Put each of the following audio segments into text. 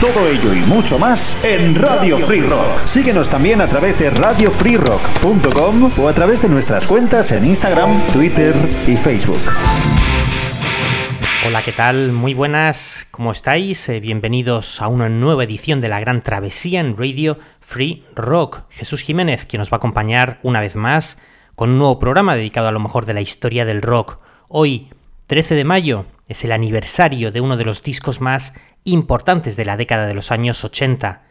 Todo ello y mucho más en Radio Free Rock. Síguenos también a través de radiofreerock.com o a través de nuestras cuentas en Instagram, Twitter y Facebook. Hola, ¿qué tal? Muy buenas, ¿cómo estáis? Eh, bienvenidos a una nueva edición de la Gran Travesía en Radio Free Rock. Jesús Jiménez, quien nos va a acompañar una vez más con un nuevo programa dedicado a lo mejor de la historia del rock. Hoy, 13 de mayo, es el aniversario de uno de los discos más importantes de la década de los años 80.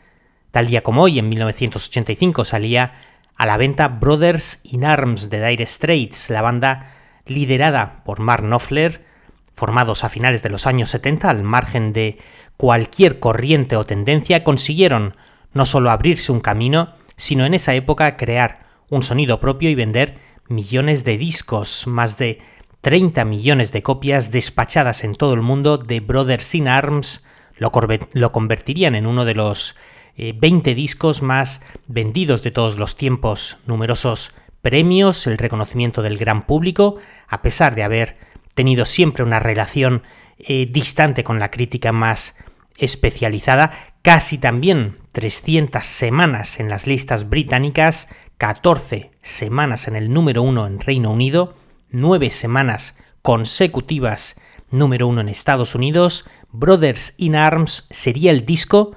Tal día como hoy, en 1985, salía a la venta Brothers in Arms de Dire Straits, la banda liderada por Mark Knopfler, formados a finales de los años 70 al margen de cualquier corriente o tendencia, consiguieron no solo abrirse un camino, sino en esa época crear un sonido propio y vender millones de discos, más de 30 millones de copias despachadas en todo el mundo de Brothers in Arms, lo, convertirían en uno de los 20 eh, discos más vendidos de todos los tiempos, numerosos premios, el reconocimiento del gran público, a pesar de haber tenido siempre una relación eh, distante con la crítica más especializada, casi también 300 semanas en las listas británicas, 14 semanas en el número 1 en Reino Unido, 9 semanas consecutivas número 1 en Estados Unidos, Brothers in Arms sería el disco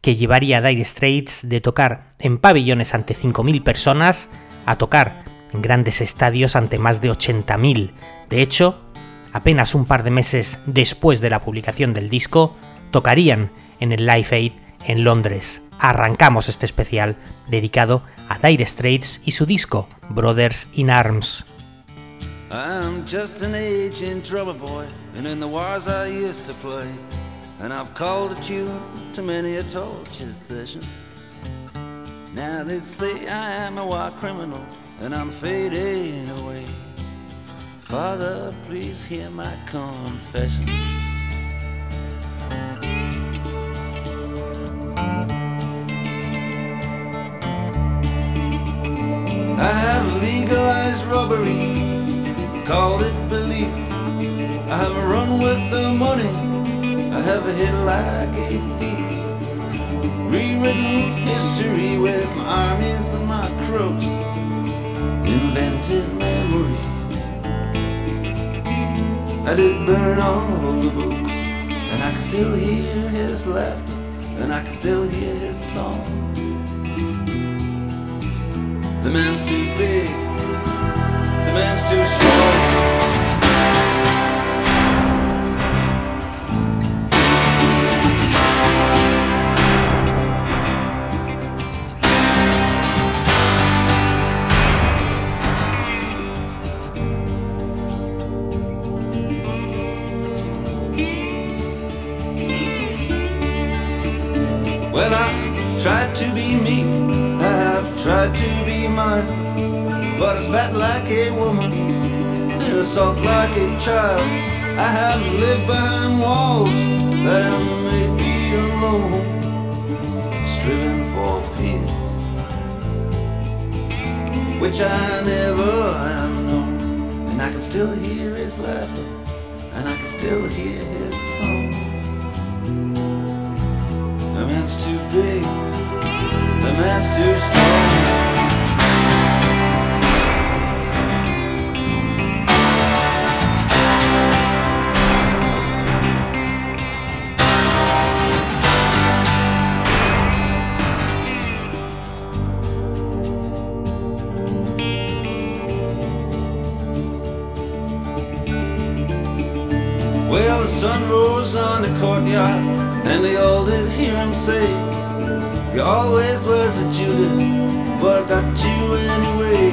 que llevaría a Dire Straits de tocar en pabellones ante 5.000 personas a tocar en grandes estadios ante más de 80.000. De hecho, apenas un par de meses después de la publicación del disco, tocarían en el Live Aid en Londres. Arrancamos este especial dedicado a Dire Straits y su disco Brothers in Arms. And in the wars I've called a tune to many a torture session. Now they say I am a war criminal and I'm fading away. Father, please hear my confession. I have a run with the money I have a hit like a thief. Rewritten history with my armies and my crooks. Invented memories. I did burn all the books, and I can still hear his laughter, and I can still hear his song. The man's too big, the man's too strong. A woman and assault like a child. I have lived behind walls that have made me alone, striven for peace, which I never have known. And I can still hear his laughter, and I can still hear his song. The man's too big, the man's too strong. Courtyard, and they all did hear him say, You always was a Judas, but I got you anyway.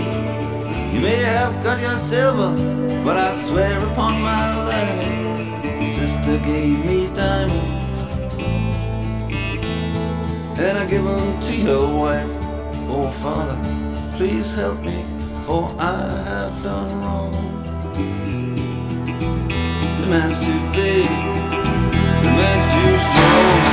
You may have got your silver, but I swear upon my life, your sister gave me diamonds, and I give them to your wife. Oh, Father, please help me, for I have done wrong. The man's too big, moments you strong.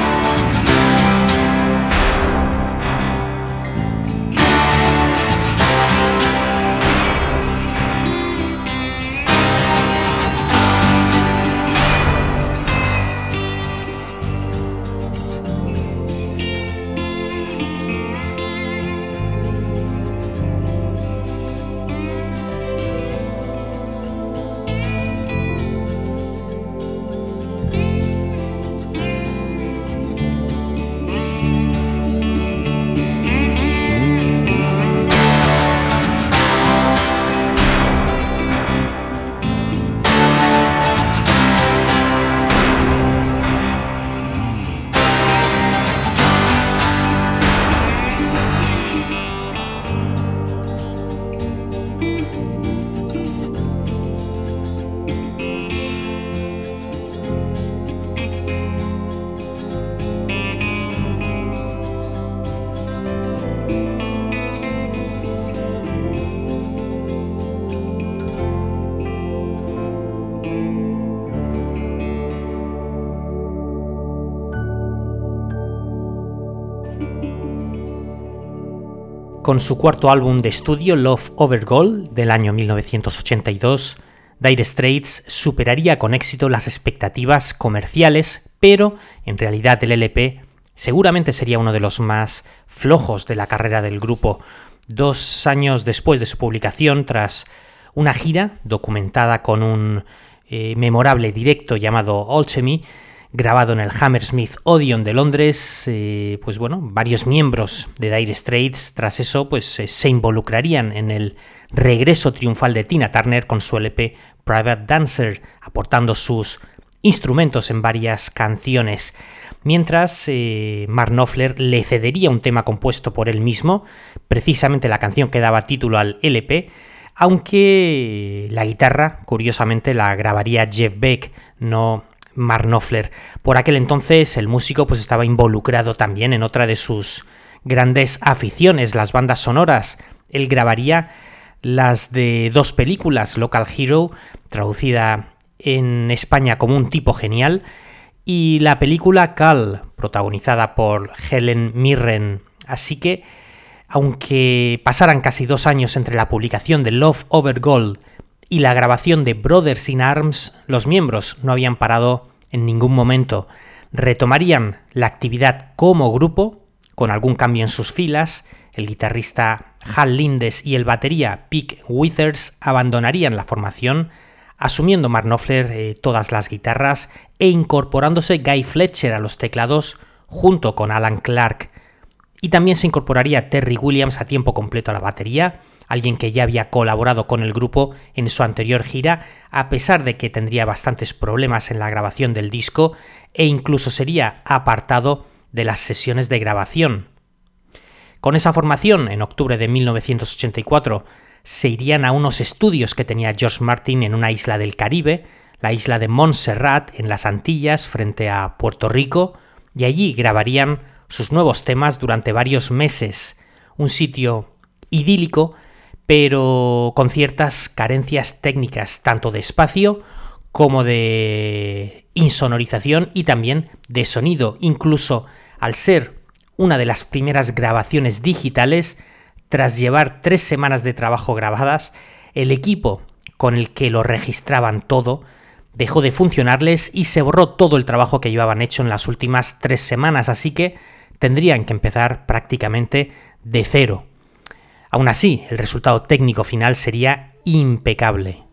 Con su cuarto álbum de estudio, Love Over Gold, del año 1982, Dire Straits superaría con éxito las expectativas comerciales, pero en realidad el LP seguramente sería uno de los más flojos de la carrera del grupo. Dos años después de su publicación, tras una gira documentada con un eh, memorable directo llamado Alchemy, grabado en el Hammersmith Odeon de Londres, eh, pues bueno, varios miembros de Dire Straits tras eso pues eh, se involucrarían en el regreso triunfal de Tina Turner con su LP Private Dancer, aportando sus instrumentos en varias canciones, mientras eh, Mark Knopfler le cedería un tema compuesto por él mismo, precisamente la canción que daba título al LP, aunque la guitarra, curiosamente, la grabaría Jeff Beck, no Mark Knopfler. Por aquel entonces el músico pues estaba involucrado también en otra de sus grandes aficiones, las bandas sonoras. Él grabaría las de dos películas, Local Hero, traducida en España como un tipo genial, y la película Cal, protagonizada por Helen Mirren. Así que, aunque pasaran casi dos años entre la publicación de Love Over Gold y la grabación de Brothers in Arms, los miembros no habían parado en ningún momento. Retomarían la actividad como grupo, con algún cambio en sus filas. El guitarrista Hal Lindes y el batería Pete Withers abandonarían la formación, asumiendo Mark Knopfler eh, todas las guitarras e incorporándose Guy Fletcher a los teclados junto con Alan Clark. Y también se incorporaría Terry Williams a tiempo completo a la batería, alguien que ya había colaborado con el grupo en su anterior gira, a pesar de que tendría bastantes problemas en la grabación del disco e incluso sería apartado de las sesiones de grabación. Con esa formación, en octubre de 1984, se irían a unos estudios que tenía George Martin en una isla del Caribe, la isla de Montserrat, en las Antillas, frente a Puerto Rico, y allí grabarían sus nuevos temas durante varios meses, un sitio idílico pero con ciertas carencias técnicas, tanto de espacio como de insonorización y también de sonido, incluso al ser una de las primeras grabaciones digitales, tras llevar tres semanas de trabajo grabadas, el equipo con el que lo registraban todo dejó de funcionarles y se borró todo el trabajo que llevaban hecho en las últimas tres semanas, así que tendrían que empezar prácticamente de cero. Aún así, el resultado técnico final sería impecable.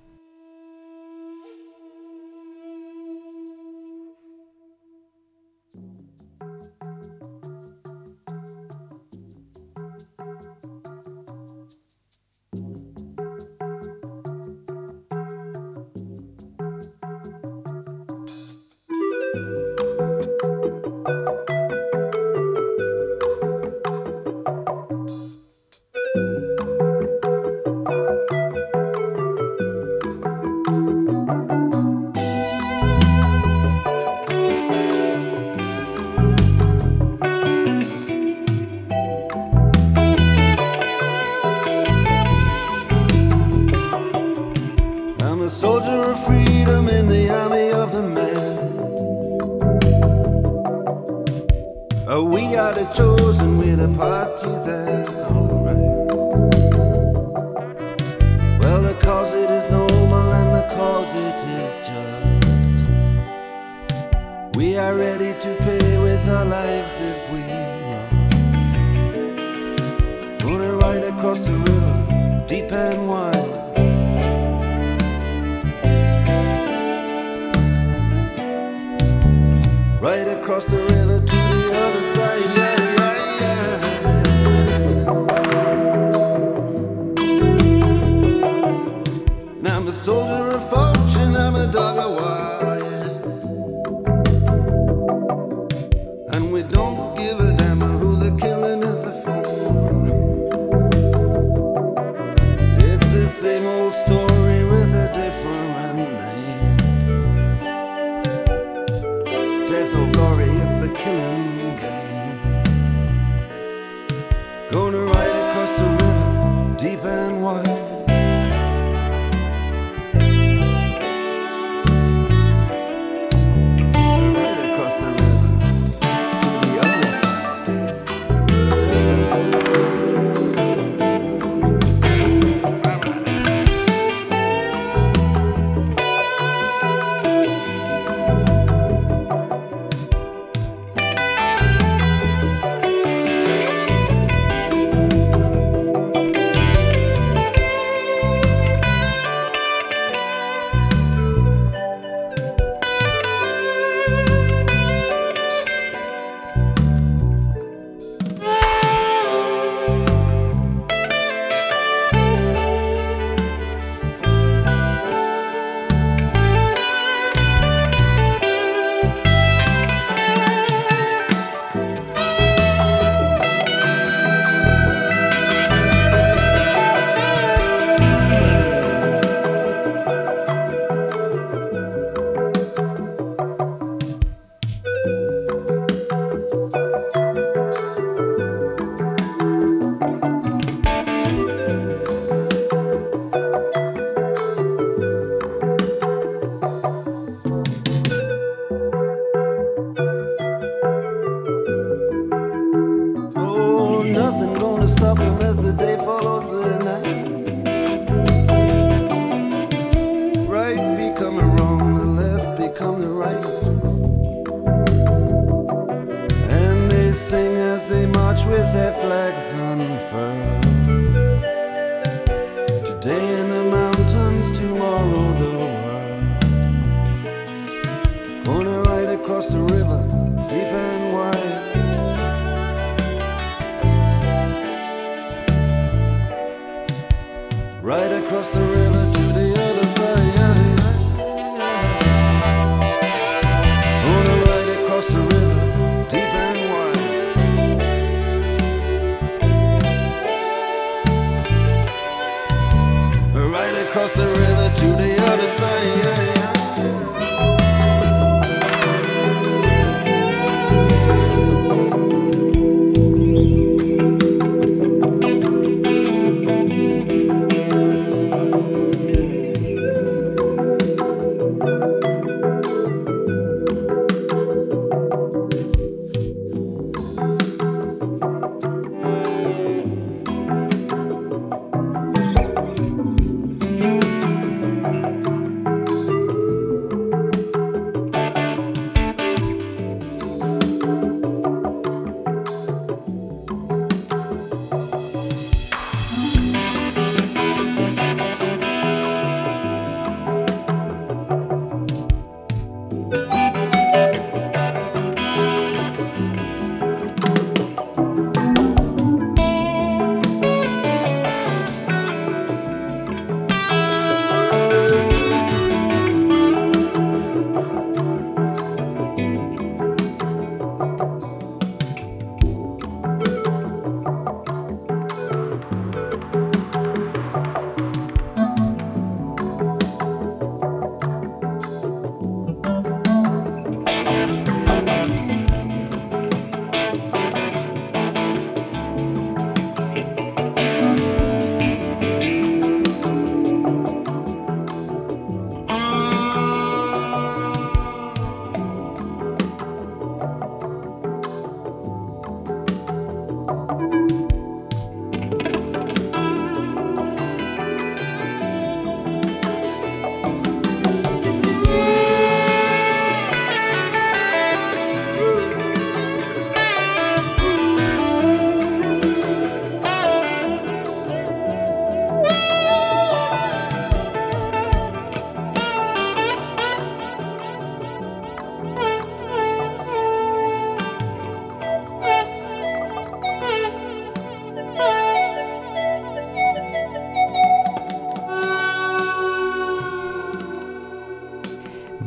Across the river with it.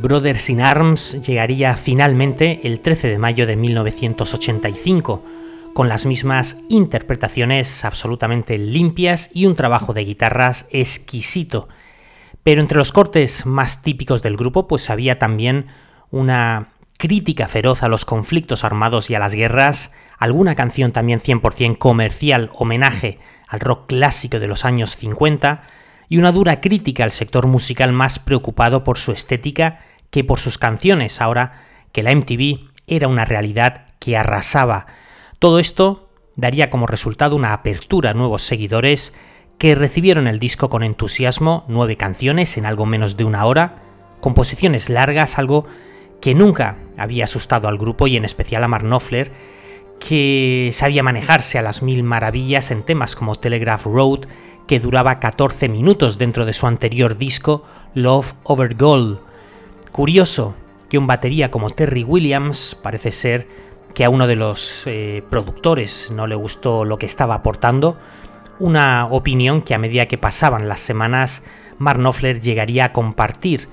Brothers in Arms llegaría finalmente el 13 de mayo de 1985, con las mismas interpretaciones absolutamente limpias y un trabajo de guitarras exquisito. Pero entre los cortes más típicos del grupo, pues había también una crítica feroz a los conflictos armados y a las guerras, alguna canción también 100% comercial, homenaje al rock clásico de los años 50, y una dura crítica al sector musical más preocupado por su estética que por sus canciones, ahora que la MTV era una realidad que arrasaba. Todo esto daría como resultado una apertura a nuevos seguidores que recibieron el disco con entusiasmo, nueve canciones en algo menos de una hora, composiciones largas, algo que nunca había asustado al grupo y en especial a Mark Knopfler, que sabía manejarse a las mil maravillas en temas como Telegraph Road, que duraba 14 minutos dentro de su anterior disco Love Over Gold. Curioso que un batería como Terry Williams parece ser que a uno de los eh, productores no le gustó lo que estaba aportando, una opinión que a medida que pasaban las semanas Mark Knopfler llegaría a compartir.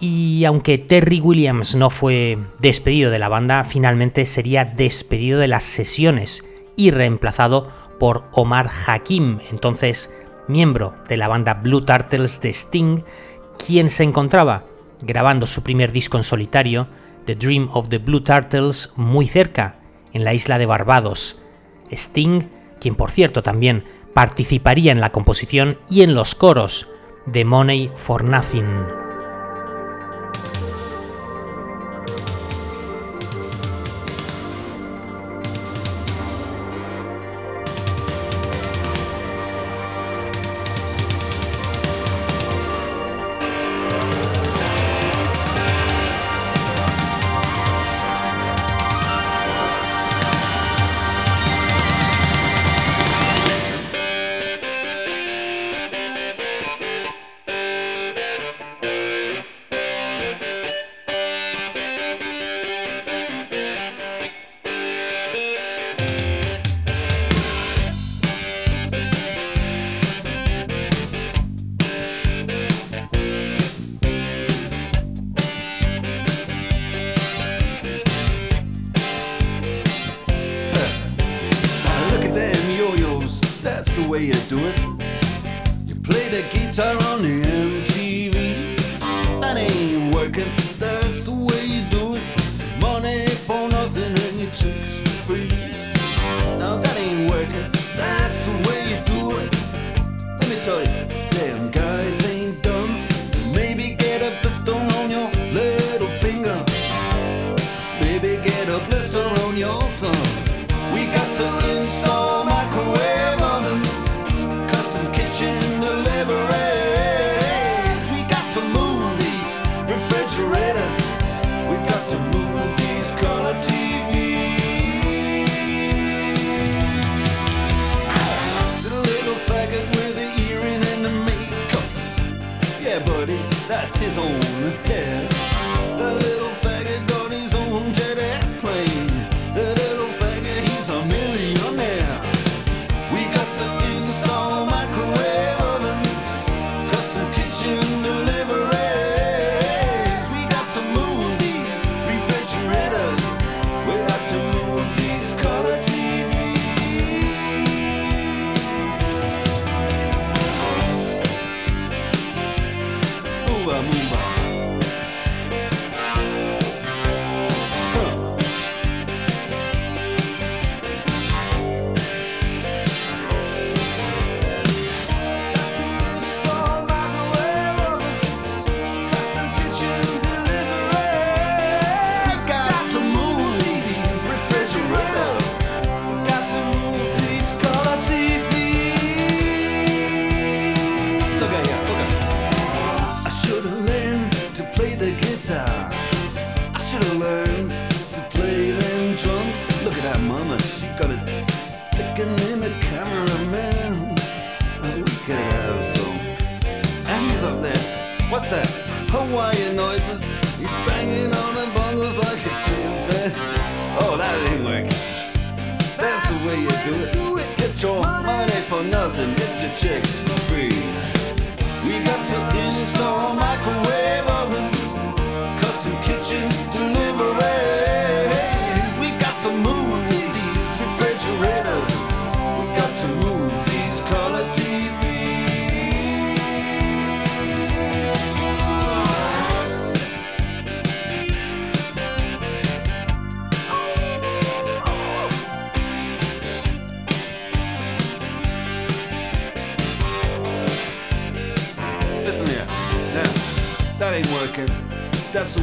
Y aunque Terry Williams no fue despedido de la banda, finalmente sería despedido de las sesiones y reemplazado por Omar Hakim, entonces miembro de la banda Blue Turtles de Sting, quien se encontraba grabando su primer disco en solitario, The Dream of the Blue Turtles, muy cerca, en la isla de Barbados. Sting, quien por cierto también participaría en la composición y en los coros de Money for Nothing.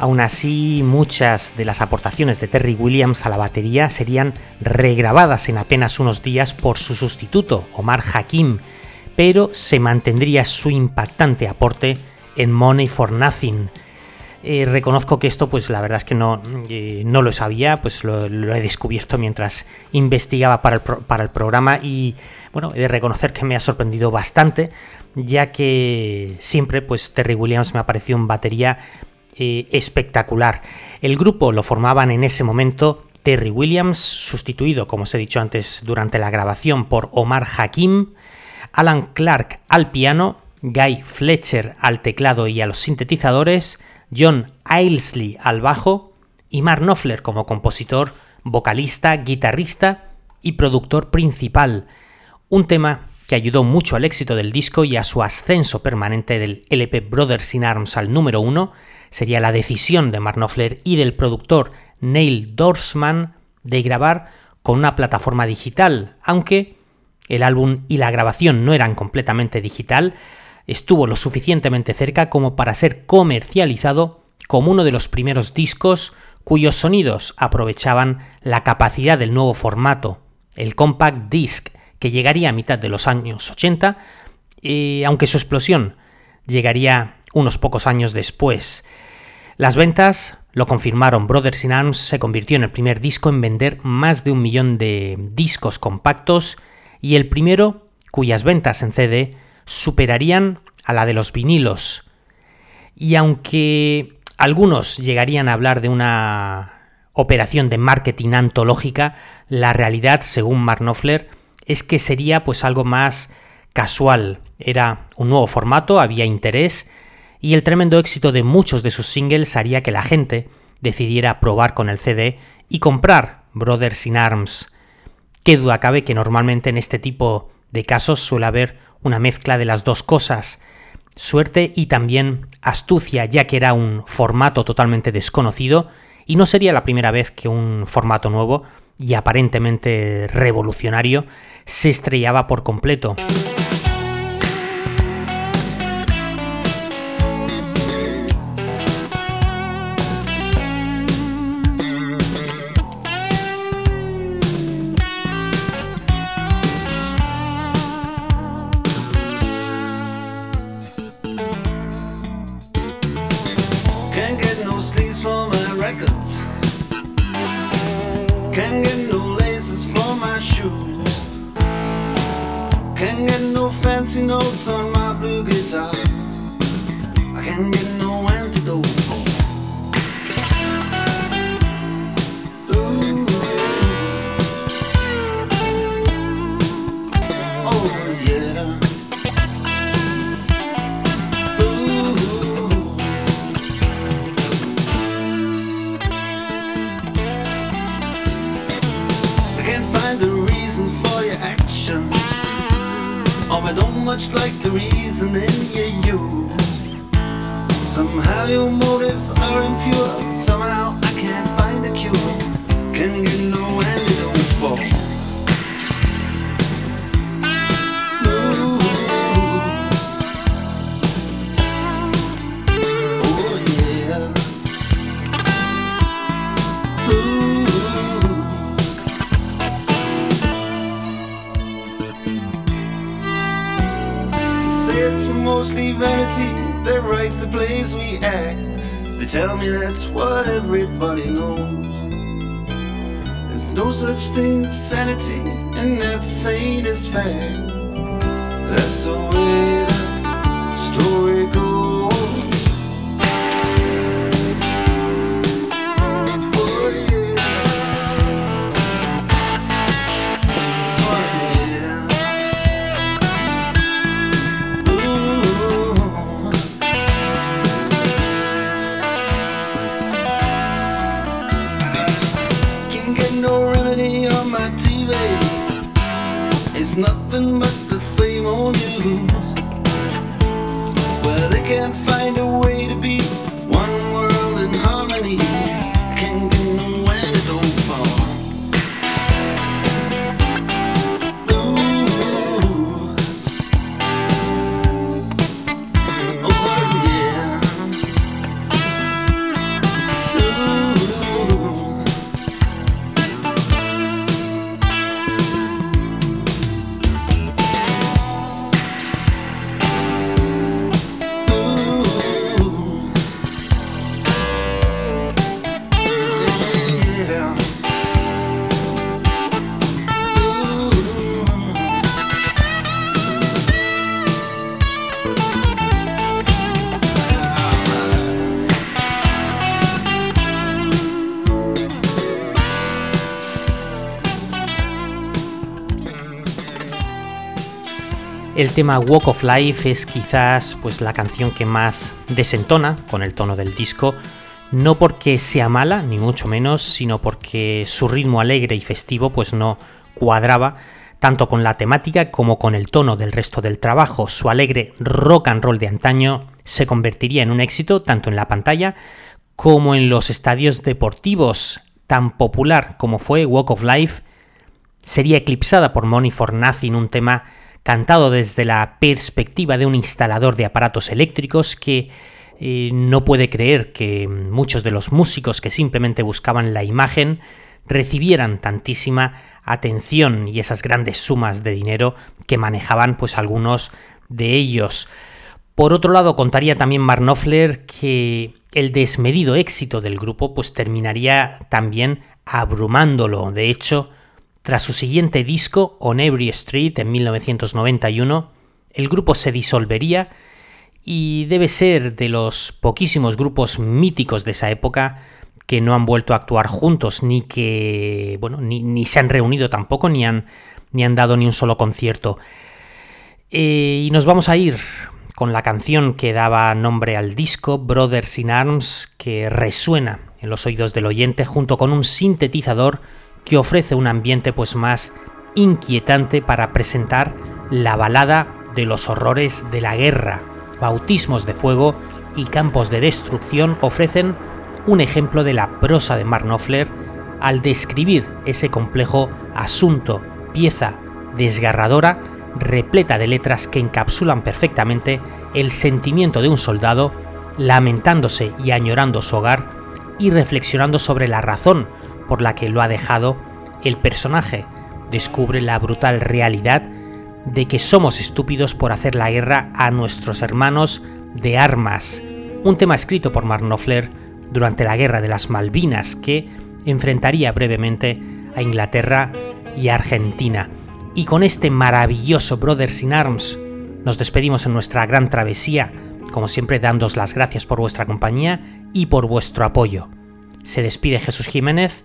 Aún así, muchas de las aportaciones de Terry Williams a la batería serían regrabadas en apenas unos días por su sustituto, Omar Hakim, pero se mantendría su impactante aporte en Money for Nothing. Eh, reconozco que esto, pues la verdad es que no, eh, no lo sabía, pues lo, he descubierto mientras investigaba para el, para el programa y bueno, he de reconocer que me ha sorprendido bastante, ya que siempre pues Terry Williams me ha parecido batería eh, espectacular. El grupo lo formaban en ese momento Terry Williams, sustituido, como os he dicho antes, durante la grabación por Omar Hakim, Alan Clark al piano, Guy Fletcher al teclado y a los sintetizadores, John Ailesley al bajo y Mark Knopfler como compositor, vocalista, guitarrista y productor principal. Un tema que ayudó mucho al éxito del disco y a su ascenso permanente del LP Brothers in Arms al número uno sería la decisión de Mark y del productor Neil Dorsman de grabar con una plataforma digital, aunque el álbum y la grabación no eran completamente digital, estuvo lo suficientemente cerca como para ser comercializado como uno de los primeros discos cuyos sonidos aprovechaban la capacidad del nuevo formato, el compact disc, que llegaría a mitad de los años 80, eh, aunque su explosión llegaría unos pocos años después. Las ventas lo confirmaron, Brothers in Arms se convirtió en el primer disco en vender más de un millón de discos compactos y el primero cuyas ventas en CD superarían a la de los vinilos. Y aunque algunos llegarían a hablar de una operación de marketing antológica, la realidad, según Mark Knopfler, es que sería pues algo más casual. Era un nuevo formato, había interés y el tremendo éxito de muchos de sus singles haría que la gente decidiera probar con el CD y comprar Brothers in Arms. Qué duda cabe que normalmente en este tipo de casos suele haber una mezcla de las dos cosas, suerte y también astucia, ya que era un formato totalmente desconocido y no sería la primera vez que un formato nuevo y aparentemente revolucionario se estrellaba por completo. Somehow your motives are impure. Somehow I can't find a cure. Can get low and it all fall. Ooh. Oh yeah. Ooh. Say it's mostly vanity that writes the plays we act. They tell me that's what everybody knows. There's no such thing as sanity, and that's sane as fact. That's the It's nothing but the same old news. Well, they can't find a way to be El tema Walk of Life es quizás pues la canción que más desentona con el tono del disco, no porque sea mala, ni mucho menos, sino porque su ritmo alegre y festivo pues no cuadraba tanto con la temática como con el tono del resto del trabajo. Su alegre rock and roll de antaño se convertiría en un éxito tanto en la pantalla como en los estadios deportivos. Tan popular como fue Walk of Life, sería eclipsada por Money for Nothing, un tema cantado desde la perspectiva de un instalador de aparatos eléctricos que eh, no puede creer que muchos de los músicos que simplemente buscaban la imagen recibieran tantísima atención y esas grandes sumas de dinero que manejaban pues algunos de ellos. Por otro lado, contaría también Mark Knopfler que el desmedido éxito del grupo pues terminaría también abrumándolo. De hecho, tras su siguiente disco, On Every Street, en 1991, el grupo se disolvería y debe ser de los poquísimos grupos míticos de esa época que no han vuelto a actuar juntos, ni que, bueno, ni, se han reunido tampoco, ni han, ni han dado ni un solo concierto. Eh, y nos vamos a ir con la canción que daba nombre al disco, Brothers in Arms, que resuena en los oídos del oyente junto con un sintetizador que ofrece un ambiente pues más inquietante para presentar la balada de los horrores de la guerra. Bautismos de fuego y campos de destrucción ofrecen un ejemplo de la prosa de Mark Knopfler al describir ese complejo asunto, pieza desgarradora, repleta de letras que encapsulan perfectamente el sentimiento de un soldado lamentándose y añorando su hogar y reflexionando sobre la razón por la que lo ha dejado, el personaje descubre la brutal realidad de que somos estúpidos por hacer la guerra a nuestros hermanos de armas, un tema escrito por Mark durante la Guerra de las Malvinas que enfrentaría brevemente a Inglaterra y Argentina. Y con este maravilloso Brothers in Arms nos despedimos en nuestra gran travesía, como siempre dándos las gracias por vuestra compañía y por vuestro apoyo. Se despide Jesús Jiménez,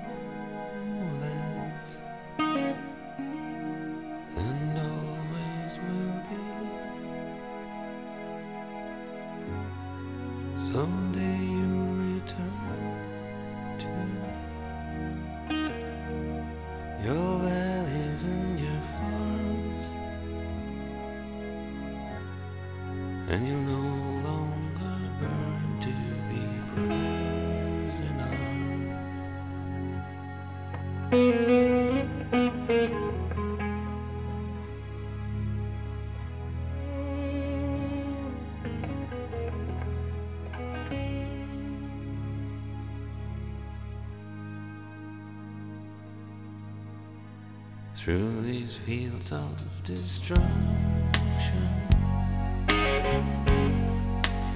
fields of destruction.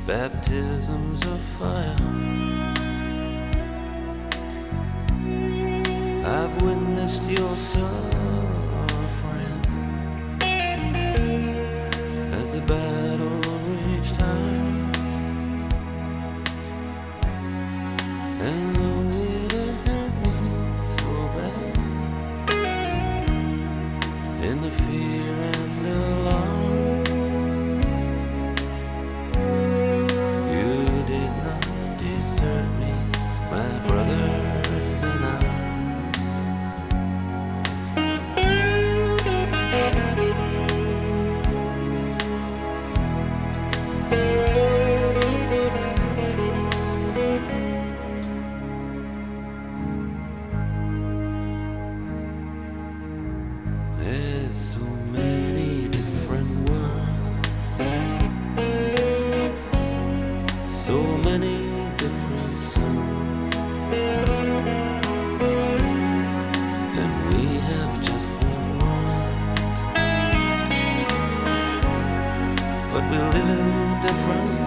Baptisms of fire. I've witnessed your son. we're living different